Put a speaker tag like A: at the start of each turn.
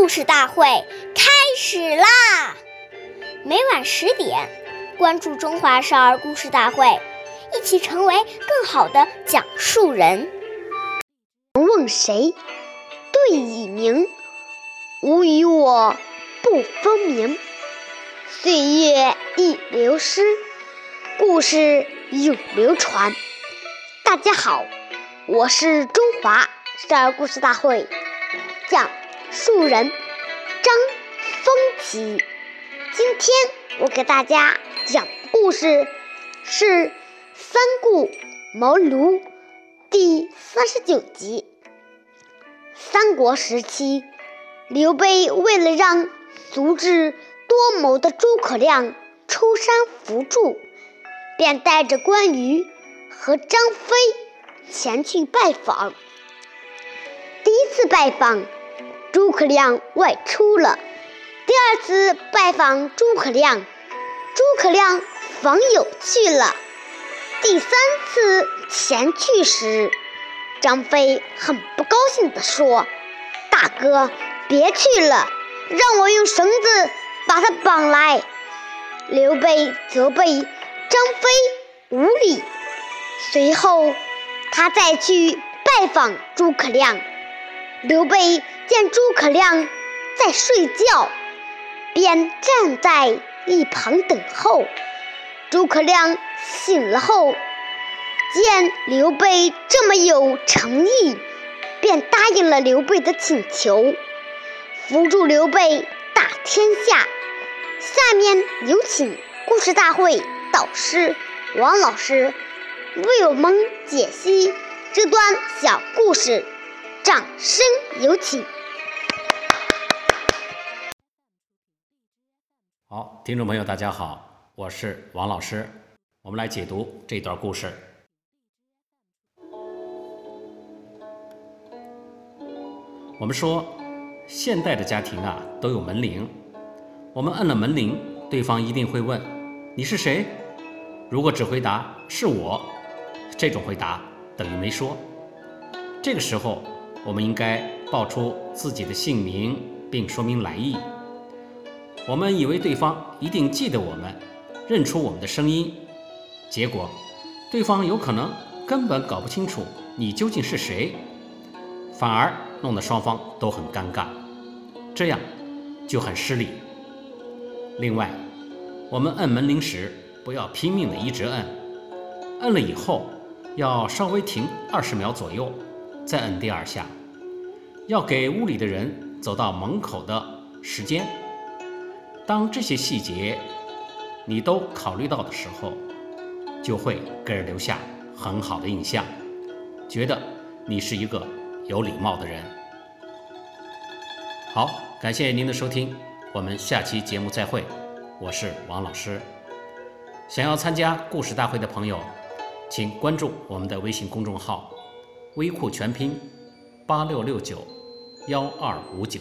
A: 故事大会开始啦！每晚十点，关注《中华少儿故事大会》，一起成为更好的讲述人。
B: 问谁？对已明，吾与我不分明。岁月易流失，故事永流传。大家好，我是中华少儿故事大会讲述人张风奇。今天我给大家讲的故事是《三顾茅庐》第三十九集。三国时期，刘备为了让足智多谋的诸葛亮出山扶助，便带着关羽。和张飞前去拜访。第一次拜访，诸葛亮外出了；第二次拜访诸葛亮，诸葛亮访友去了；第三次前去时，张飞很不高兴地说：“大哥，别去了，让我用绳子把他绑来。”刘备责备张飞无礼。随后，他再去拜访诸葛亮。刘备见诸葛亮在睡觉，便站在一旁等候。诸葛亮醒了后，见刘备这么有诚意，便答应了刘备的请求，扶助刘备打天下。下面有请故事大会导师王老师。为我们解析这段小故事，掌声有请。
C: 好，听众朋友，大家好，我是王老师，我们来解读这段故事。我们说，现代的家庭啊都有门铃，我们按了门铃，对方一定会问：“你是谁？”如果只回答“是我”。这种回答等于没说。这个时候，我们应该报出自己的姓名，并说明来意。我们以为对方一定记得我们，认出我们的声音，结果对方有可能根本搞不清楚你究竟是谁，反而弄得双方都很尴尬，这样就很失礼。另外，我们摁门铃时不要拼命的一直摁，摁了以后。要稍微停二十秒左右，再摁第二下，要给屋里的人走到门口的时间。当这些细节你都考虑到的时候，就会给人留下很好的印象，觉得你是一个有礼貌的人。好，感谢您的收听，我们下期节目再会。我是王老师，想要参加故事大会的朋友。请关注我们的微信公众号“微库全拼八六六九幺二五九”。